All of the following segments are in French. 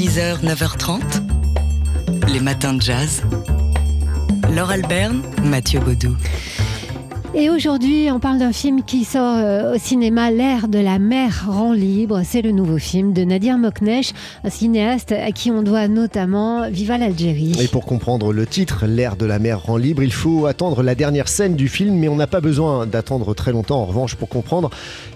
6h, 9h30, les matins de jazz. Laure Alberne, Mathieu Baudou. Et aujourd'hui, on parle d'un film qui sort euh, au cinéma, L'air de la mer rend libre. C'est le nouveau film de Nadir Moknesh, un cinéaste à qui on doit notamment Viva l'Algérie. Et pour comprendre le titre, L'air de la mer rend libre, il faut attendre la dernière scène du film, mais on n'a pas besoin d'attendre très longtemps en revanche pour comprendre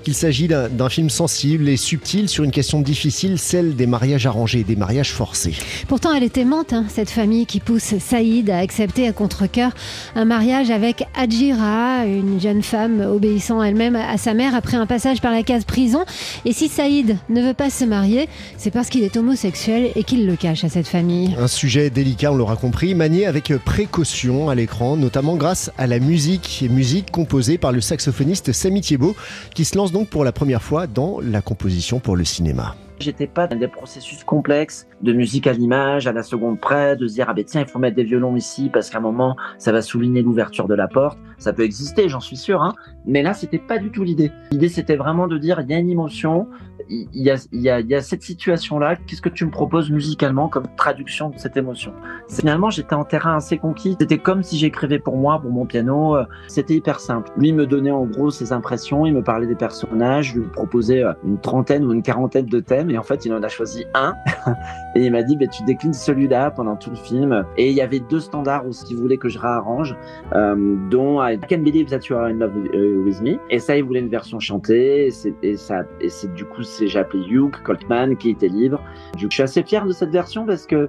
qu'il s'agit d'un film sensible et subtil sur une question difficile, celle des mariages arrangés, des mariages forcés. Pourtant, elle est aimante, hein, cette famille qui pousse Saïd à accepter à contre-coeur un mariage avec Adjira, une jeune femme obéissant elle-même à sa mère après un passage par la case prison. Et si Saïd ne veut pas se marier, c'est parce qu'il est homosexuel et qu'il le cache à cette famille. Un sujet délicat, on l'aura compris, manié avec précaution à l'écran, notamment grâce à la musique, musique composée par le saxophoniste Samy Thiebaud, qui se lance donc pour la première fois dans la composition pour le cinéma. J'étais pas dans des processus complexes de musique à l'image, à la seconde près, de se dire ah ben tiens il faut mettre des violons ici parce qu'à un moment ça va souligner l'ouverture de la porte. Ça peut exister, j'en suis sûr, hein. Mais là c'était pas du tout l'idée. L'idée c'était vraiment de dire il y a une émotion, il y a, y a, y a cette situation là. Qu'est-ce que tu me proposes musicalement comme traduction de cette émotion? Finalement j'étais en terrain assez conquis. C'était comme si j'écrivais pour moi, pour mon piano. C'était hyper simple. Lui me donnait en gros ses impressions, il me parlait des personnages, je lui proposais une trentaine ou une quarantaine de thèmes et en fait, il en a choisi un. et il m'a dit, bah, tu déclines celui-là pendant tout le film. Et il y avait deux standards aussi qu'il voulait que je réarrange, euh, dont I Can Believe That You Are in Love With Me. Et ça, il voulait une version chantée. Et, ça, et c'est du coup, j'ai appelé Hugh Coltman qui était libre. Je suis assez fier de cette version parce que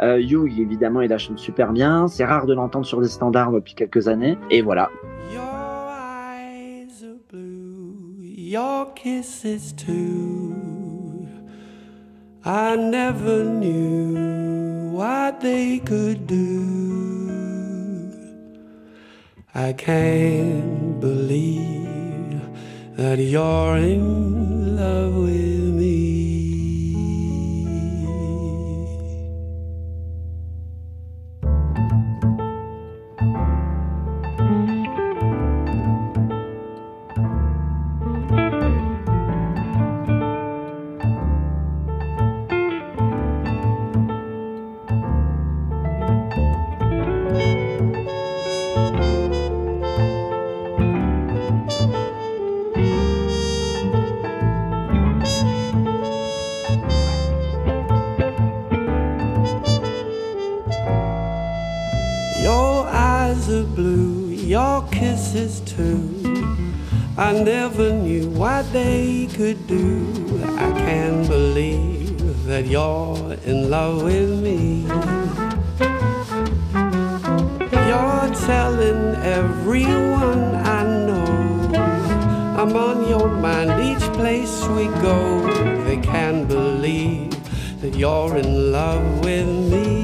euh, Hugh, évidemment, il la chante super bien. C'est rare de l'entendre sur des standards depuis quelques années. Et voilà. Your eyes are blue, your kisses too. I never knew what they could do. I can't believe that you're in love with I never knew what they could do. I can't believe that you're in love with me. You're telling everyone I know I'm on your mind each place we go. They can't believe that you're in love with me.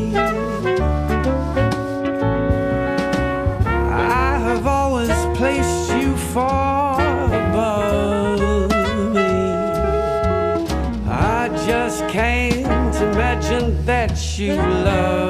You love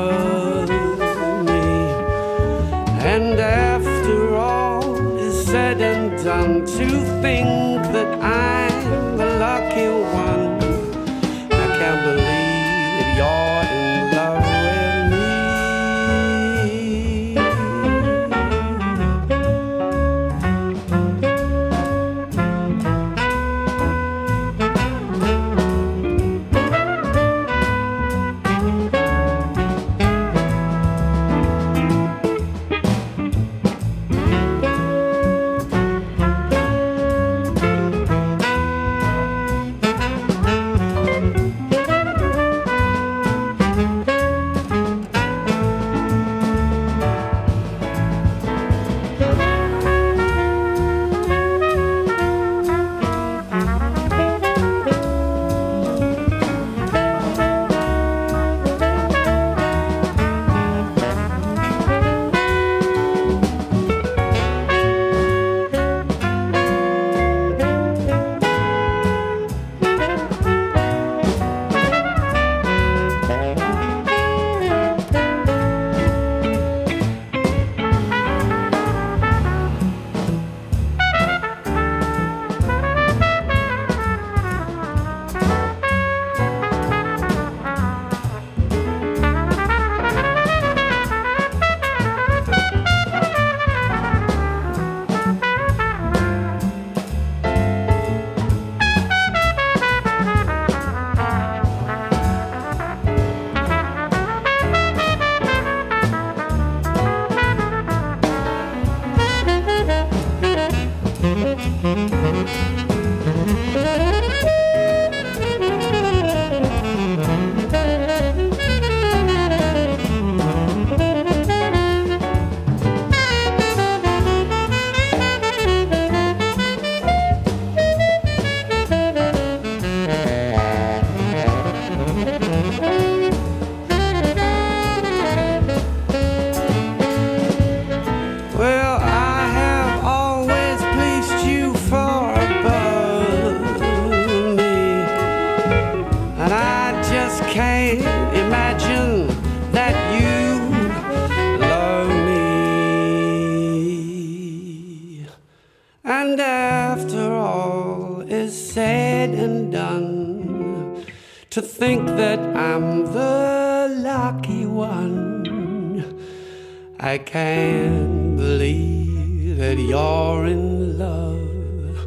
can't believe that you're in love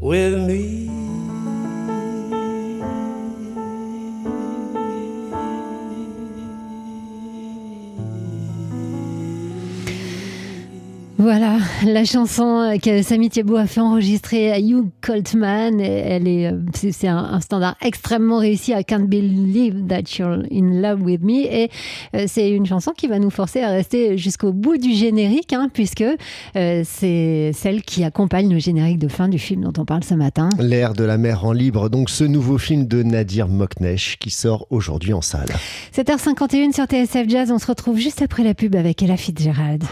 with me. Voilà, la chanson que Samy Thiebaud a fait enregistrer à Hugh Coltman, elle est, euh, c'est un, standard extrêmement réussi. I can't believe that you're in love with me. Et euh, c'est une chanson qui va nous forcer à rester jusqu'au bout du générique, hein, puisque euh, c'est celle qui accompagne le générique de fin du film dont on parle ce matin. L'air de la mer en libre, donc ce nouveau film de Nadir Moknesh qui sort aujourd'hui en salle. 7h51 sur TSF Jazz, on se retrouve juste après la pub avec Ella Fitzgerald.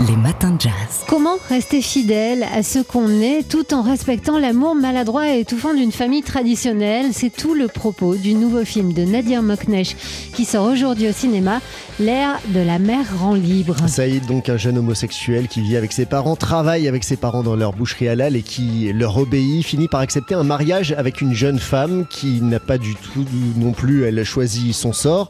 Les matins de jazz. Comment rester fidèle à ce qu'on est tout en respectant l'amour maladroit et étouffant d'une famille traditionnelle? C'est tout le propos du nouveau film de Nadir Moknesh qui sort aujourd'hui au cinéma, L'air de la mer rend libre. Saïd, donc un jeune homosexuel qui vit avec ses parents, travaille avec ses parents dans leur boucherie halal et qui leur obéit, finit par accepter un mariage avec une jeune femme qui n'a pas du tout non plus, elle choisit son sort.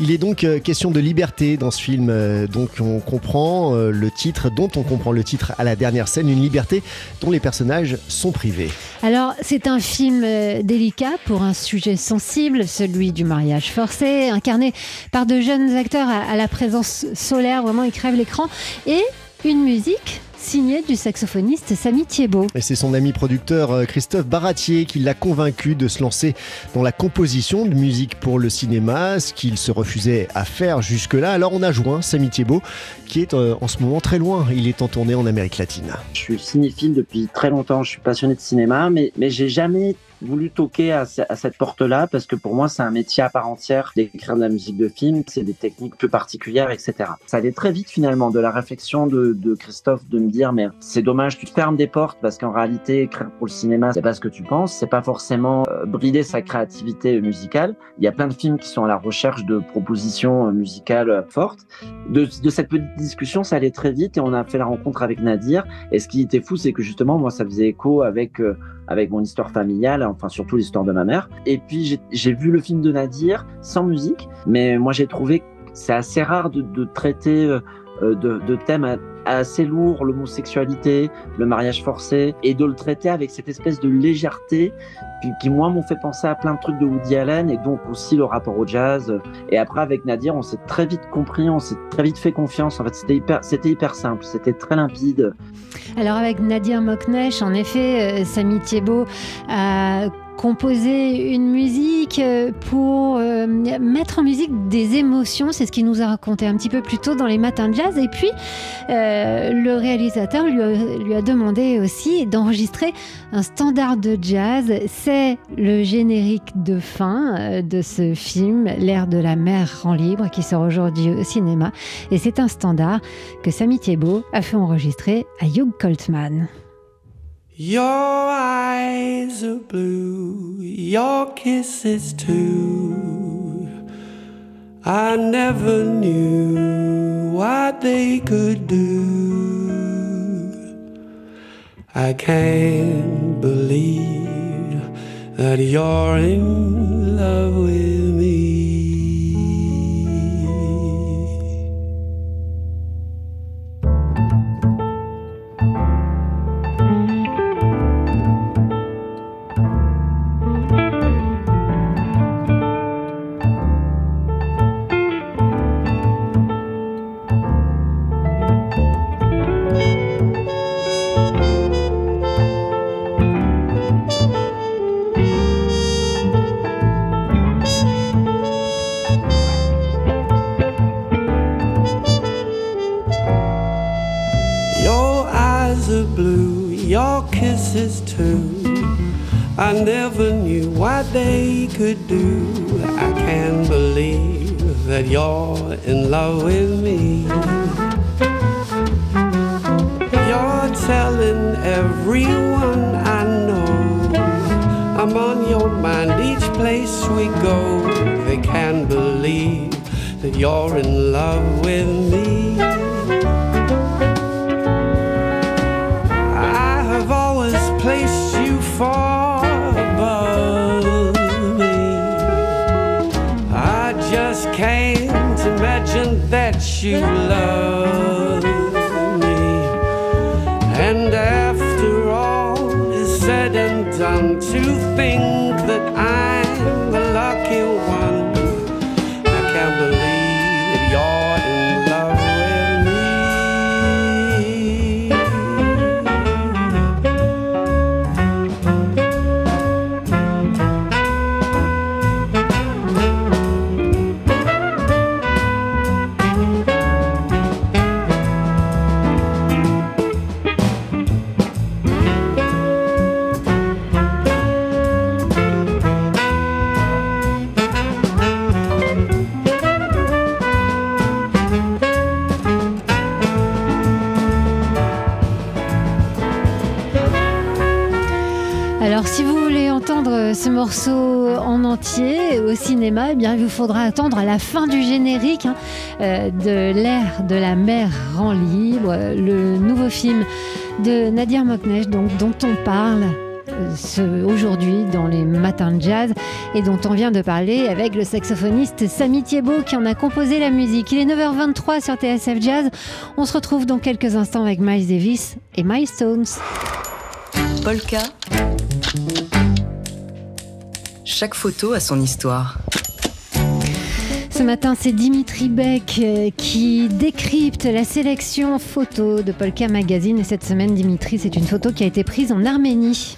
Il est donc euh, question de liberté dans ce film, euh, donc on comprend euh, le titre dont on comprend le titre à la dernière scène, une liberté dont les personnages sont privés. Alors, c'est un film euh, délicat pour un sujet sensible, celui du mariage forcé, incarné par de jeunes acteurs à, la présence solaire, vraiment, ils crèvent l'écran, et une musique signé du saxophoniste Samy Thiebaud. Et c'est son ami producteur euh, Christophe Baratier qui l'a convaincu de se lancer dans la composition de musique pour le cinéma, ce qu'il se refusait à faire jusque-là. Alors on a joint Samy Thiebaud qui est euh, en ce moment très loin. Il est en tournée en Amérique latine. Je suis cinéphile depuis très longtemps, je suis passionné de cinéma, mais, mais j'ai jamais voulu toquer à, cette porte-là parce que pour moi, c'est un métier à part entière d'écrire de la musique de film. C'est des techniques plus particulières, etc. Ça allait très vite finalement de la réflexion de, Christophe de me dire mais c'est dommage, tu te fermes des portes parce qu'en réalité, écrire pour le cinéma, c'est pas ce que tu penses. C'est pas forcément euh, brider sa créativité musicale. Il y a plein de films qui sont à la recherche de propositions euh, musicales euh, fortes. De, de cette petite discussion, ça allait très vite et on a fait la rencontre avec Nadir. Et ce qui était fou, c'est que justement, moi, ça faisait écho avec avec mon histoire familiale, enfin surtout l'histoire de ma mère. Et puis j'ai vu le film de Nadir sans musique, mais moi j'ai trouvé c'est assez rare de, de traiter euh, de, de, thèmes assez lourds, l'homosexualité, le mariage forcé, et de le traiter avec cette espèce de légèreté qui, qui moi, m'ont fait penser à plein de trucs de Woody Allen, et donc aussi le rapport au jazz. Et après, avec Nadir, on s'est très vite compris, on s'est très vite fait confiance. En fait, c'était hyper, c'était hyper simple, c'était très limpide. Alors avec Nadir Moknesh, en effet, euh, Samy Thiebaud a composer une musique euh, pour euh, mettre en musique des émotions. C'est ce qu'il nous a raconté un petit peu plus tôt dans les matins de jazz. Et puis, euh, le réalisateur lui a, demandé aussi d'enregistrer un standard de jazz. C'est le générique de fin de ce film, L'air de la mer en libre, qui sort aujourd'hui au cinéma. Et c'est un standard que Samy Thiebaud a fait enregistrer à Hugh Coltman. Your eyes are blue, your kisses too. I never knew what they could do. I can't believe that you're in love with could do. I can't believe that you're in love with me. You're telling everyone I know I'm on your mind each place we go. They can't believe that you're in love with me. You love morceau en entier au cinéma, eh bien il vous faudra attendre à la fin du générique hein, euh, de l'ère de la mer rend libre, le nouveau film de Nadir Moknesh, donc dont on parle euh, aujourd'hui dans les matins de jazz et dont on vient de parler avec le saxophoniste Samy Thiebaud qui en a composé la musique. Il est 9h23 sur TSF Jazz. On se retrouve dans quelques instants avec Miles Davis et Miles Stones. Polka. Chaque photo a son histoire. Ce matin, c'est Dimitri Beck euh, qui décrypte la sélection photo de Polka Magazine. Et cette semaine, Dimitri, c'est une photo qui a été prise en Arménie.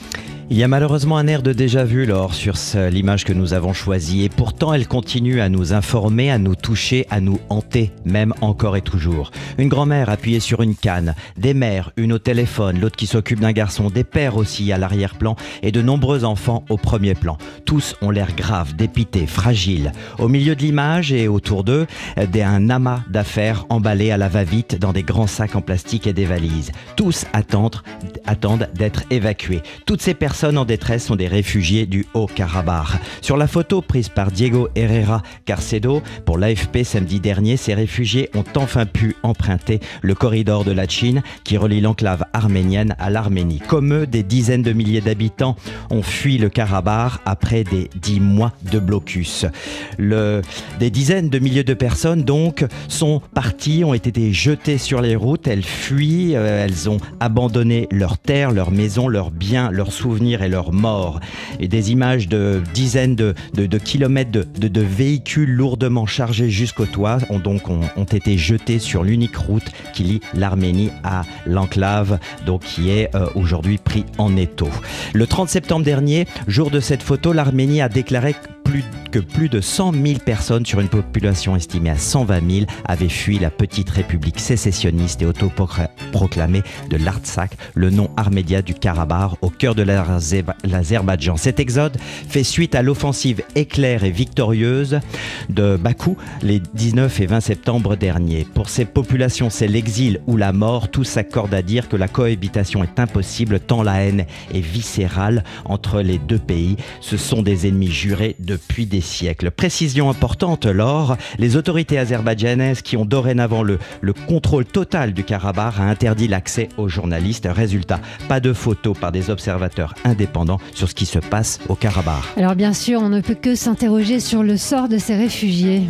Il y a malheureusement un air de déjà-vu, Laure, sur l'image que nous avons choisie. Et pourtant, elle continue à nous informer, à nous toucher, à nous hanter, même encore et toujours. Une grand-mère appuyée sur une canne, des mères, une au téléphone, l'autre qui s'occupe d'un garçon, des pères aussi à l'arrière-plan, et de nombreux enfants au premier plan. Tous ont l'air graves, dépités, fragiles. Au milieu de l'image et autour d'eux, un amas d'affaires emballés à la va-vite dans des grands sacs en plastique et des valises. Tous attendent, attendent d'être évacués. Toutes ces personnes en détresse sont des réfugiés du Haut-Karabakh. Sur la photo prise par Diego Herrera Carcedo pour l'AFP samedi dernier, ces réfugiés ont enfin pu emprunter le corridor de la Chine qui relie l'enclave arménienne à l'Arménie. Comme eux, des dizaines de milliers d'habitants ont fui le Karabakh après des dix mois de blocus. Des dizaines de milliers de personnes donc sont parties, ont été jetées sur les routes, elles fuient, euh, elles ont abandonné leurs terres, leurs maisons, leurs biens, leurs souvenirs et leurs morts. Et des images de dizaines de, kilomètres de, véhicules lourdement chargés jusqu'au toit ont donc ont, été jetés sur l'unique route qui lie l'Arménie à l'enclave, donc qui est euh, aujourd'hui pris en étau. Le 30 septembre dernier, jour de cette photo, l'Arménie a déclaré plus, que plus de 100 000 personnes sur une population estimée à 120 000 avaient fui la petite république sécessionniste et autoproclamée de l'Artsakh, le nom armédien du Karabakh, au cœur de l'Azerba- l'Azerbaïdjan. Cet exode fait suite à l'offensive éclair et victorieuse de Bakou les 19 et 20 septembre dernier. Pour ces populations, c'est l'exil ou la mort. Tous s'accordent à dire que la cohabitation est impossible tant la haine est viscérale entre les deux pays. Ce sont des ennemis jurés depuis des siècles. Précision importante, Laure, les autorités azerbaïdjanaises qui ont dorénavant le, le contrôle total du Karabakh a interdit l'accès aux journalistes. Résultat, pas de photos par des observateurs indépendants sur ce qui se passe au Karabakh. Alors bien sûr, on ne peut que s'interroger sur le sort de ces réfugiés.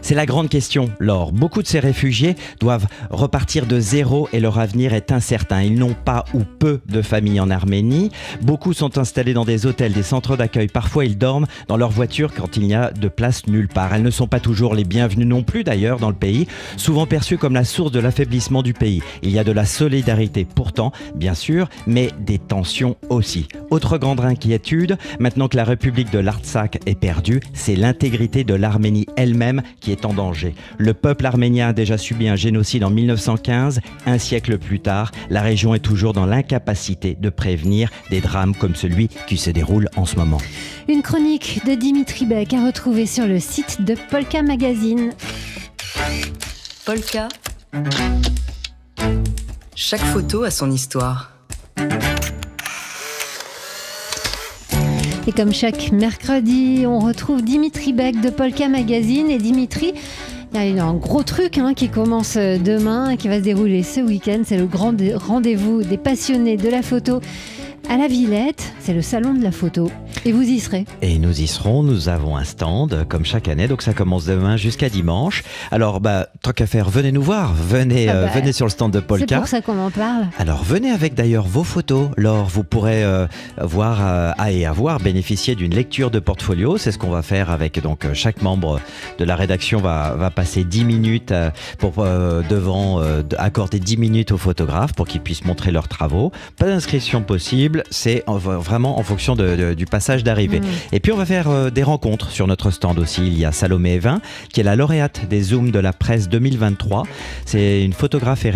C'est la grande question, Laure. Beaucoup de ces réfugiés doivent repartir de zéro et leur avenir est incertain. Ils n'ont pas ou peu de famille en Arménie. Beaucoup sont installés dans des hôtels, des centres d'accueil. Parfois, ils dorment dans leur voiture quand il n'y a de place nulle part. Elles ne sont pas toujours les bienvenues non plus, d'ailleurs, dans le pays, souvent perçues comme la source de l'affaiblissement du pays. Il y a de la solidarité pourtant, bien sûr, mais des tensions aussi. Autre grande inquiétude, maintenant que la République de l'Artsakh est perdue, c'est l'intégrité de l'Arménie elle-même qui est en danger. Le peuple arménien a déjà subi un génocide en 1915. Un siècle plus tard, la région est toujours dans l'incapacité de prévenir des drames comme celui qui se déroule en ce moment. Une chronique de Dimitri Beck à retrouver sur le site de Polka Magazine. Polka. Chaque photo a son histoire. Et comme chaque mercredi, on retrouve Dimitri Beck de Polka Magazine. Et Dimitri, Il y a un gros truc hein, qui commence euh, demain et qui va se dérouler ce week-end. C'est le grand rendez-vous des passionnés de la photo à la Villette. C'est le salon de la photo. Et vous y serez Et nous y serons. Nous avons un stand comme chaque année. Donc ça commence demain jusqu'à dimanche. Alors, bah, tant qu'à faire, venez nous voir. Venez, Ah euh, bah, venez sur le stand de C'est Polka. pour ça qu'on en parle. Alors venez avec d'ailleurs vos photos. Laure, vous pourrez euh, voir euh, ah, et avoir bénéficié d'une lecture de portfolio. C'est ce qu'on va faire avec donc euh, chaque membre de la rédaction va, va passer 10 minutes euh, pour euh, devant euh, de- accorder 10 minutes aux photographes pour qu'ils puissent montrer leurs travaux. Pas d'inscription possible, c'est en- vraiment en fonction de- de- du passage d'arrivée. Mm. Et puis on va faire euh, des rencontres sur notre stand aussi. Il y a Salomé Evin, qui est la lauréate des Zooms de la presse 2023. C'est une photographe et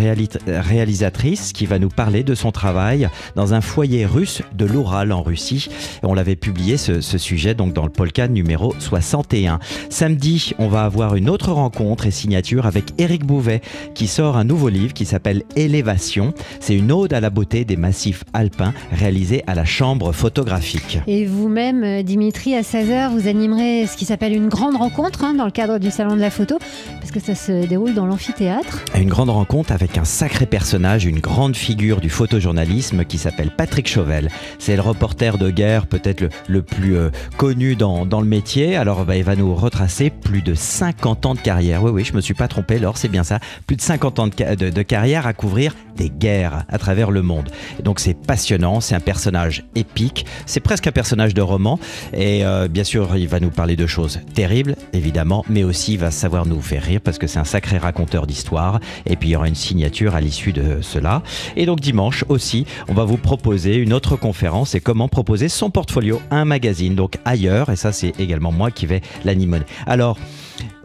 réalisatrice qui va nous parler de son travail dans un foyer russe de l'Oural en Russie. Et on l'avait publié ce, ce sujet donc dans le Polka numéro 61. Samedi, on va avoir une autre rencontre et signature avec Éric Bouvet qui sort un nouveau livre qui s'appelle Élévation. C'est une ode à la beauté des massifs alpins réalisé à la chambre photographique. Et vous-même, euh, Dimitri, à 16h, vous animerez ce qui s'appelle une grande rencontre hein, dans le cadre du Salon de la Photo, parce que ça se déroule dans l'amphithéâtre. Une grande rencontre avec un sacré personnage, une grande figure du photojournalisme qui s'appelle Patrick Chauvel. C'est le reporter de guerre peut-être le, le plus euh, connu dans, dans le métier. Alors bah, il va nous retracer plus de 50 ans de carrière. Oui, oui, je me suis pas trompé, Laure, c'est bien ça. Plus de 50 ans de, de- de carrière à couvrir des guerres à travers le monde. Et donc c'est passionnant, c'est un personnage épique, c'est presque un personnage de roman. Et euh, bien sûr, il va nous parler de choses terribles, évidemment, mais aussi il va savoir nous faire rire parce que c'est un sacré raconteur d'histoire. Et puis il y aura une signature à l'issue de cela. Et donc dimanche aussi, on va vous proposer une autre conférence et comment proposer son portfolio à un magazine, donc ailleurs. Et ça, c'est également moi qui vais l'animer. Alors,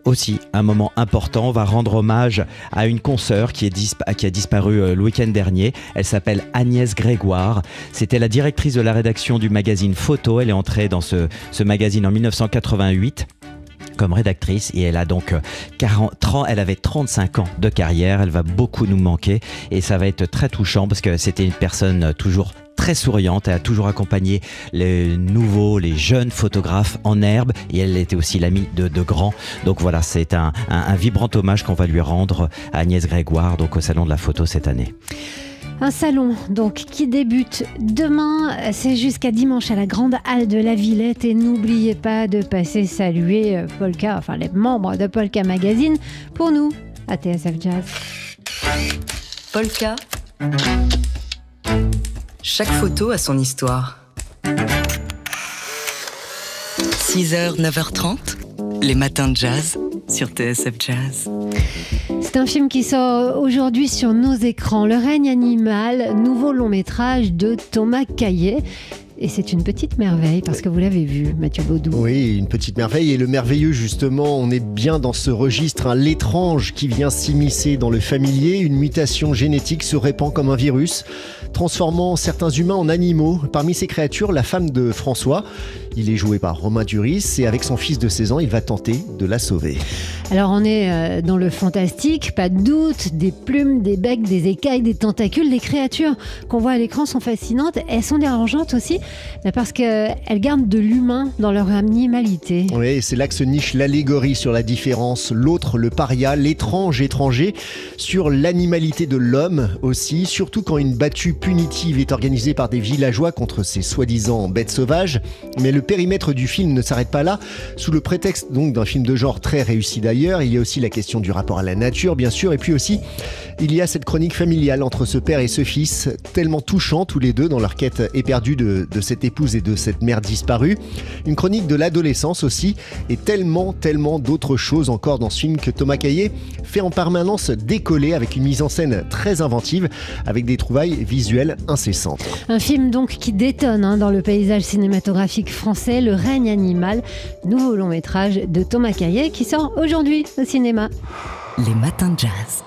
aussi, un moment important, va rendre hommage à une consoeur qui, est a disparu euh, le week-end dernier. Elle s'appelle Agnès Grégoire. C'était la directrice de la rédaction du magazine Photo. Elle est entrée dans ce, magazine en 1988 comme rédactrice et elle a donc euh, 40, 30 elle avait 35 ans de carrière, elle va beaucoup nous manquer et ça va être très touchant parce que c'était une personne euh, toujours très souriante, elle a toujours accompagné les nouveaux, les jeunes photographes en herbe et elle était aussi l'amie de, de grands. Donc voilà, c'est un, un- un vibrant hommage qu'on va lui rendre à Agnès Grégoire donc au Salon de la Photo cette année. Un salon donc qui débute demain, c'est jusqu'à dimanche à la grande halle de la Villette et n'oubliez pas de passer saluer euh, Polka, enfin les membres de Polka Magazine pour nous à TSF Jazz. Polka. Chaque photo a son histoire. 6h, 9h30, les matins de jazz sur TSF Jazz. C'est un film qui sort aujourd'hui sur nos écrans, Le règne animal, nouveau long métrage de Thomas Caillet. Et c'est une petite merveille parce que vous l'avez vu, Mathieu Baudou. Oui, une petite merveille. Et le merveilleux, justement, on est bien dans ce registre. hein. L'étrange qui vient s'immiscer dans le familier. Une mutation génétique se répand comme un virus, transformant certains humains en animaux. Parmi ces créatures, la femme de François. Il est joué par Romain Duris et avec son fils de 16 ans, il va tenter de la sauver. Alors on est euh, dans le fantastique, pas de doute, des plumes, des becs, des écailles, des tentacules, les créatures qu'on voit à l'écran sont fascinantes, elles sont dérangeantes aussi parce qu'elles gardent de l'humain dans leur animalité. Oui, c'est là que se niche l'allégorie sur la différence. L'autre, le paria, l'étrange étranger, sur l'animalité de l'homme aussi, surtout quand une battue punitive est organisée par des villageois contre ces soi-disant bêtes sauvages. Mais le périmètre du film ne s'arrête pas là. Sous le prétexte donc d'un film de genre très réussi d'ailleurs, il y a aussi la question du rapport à la nature, bien sûr, et puis aussi il y a cette chronique familiale entre ce père et ce fils, tellement touchants tous les deux dans leur quête éperdue de, cette épouse et de cette mère disparue. Une chronique de l'adolescence aussi, et tellement, tellement d'autres choses encore dans ce film que Thomas Caillet fait en permanence décoller avec une mise en scène très inventive, avec des trouvailles visuelles incessantes. Un film donc qui détonne hein, dans le paysage cinématographique Le règne animal, nouveau long métrage de Thomas Caillet qui sort aujourd'hui au cinéma. Les matins de jazz.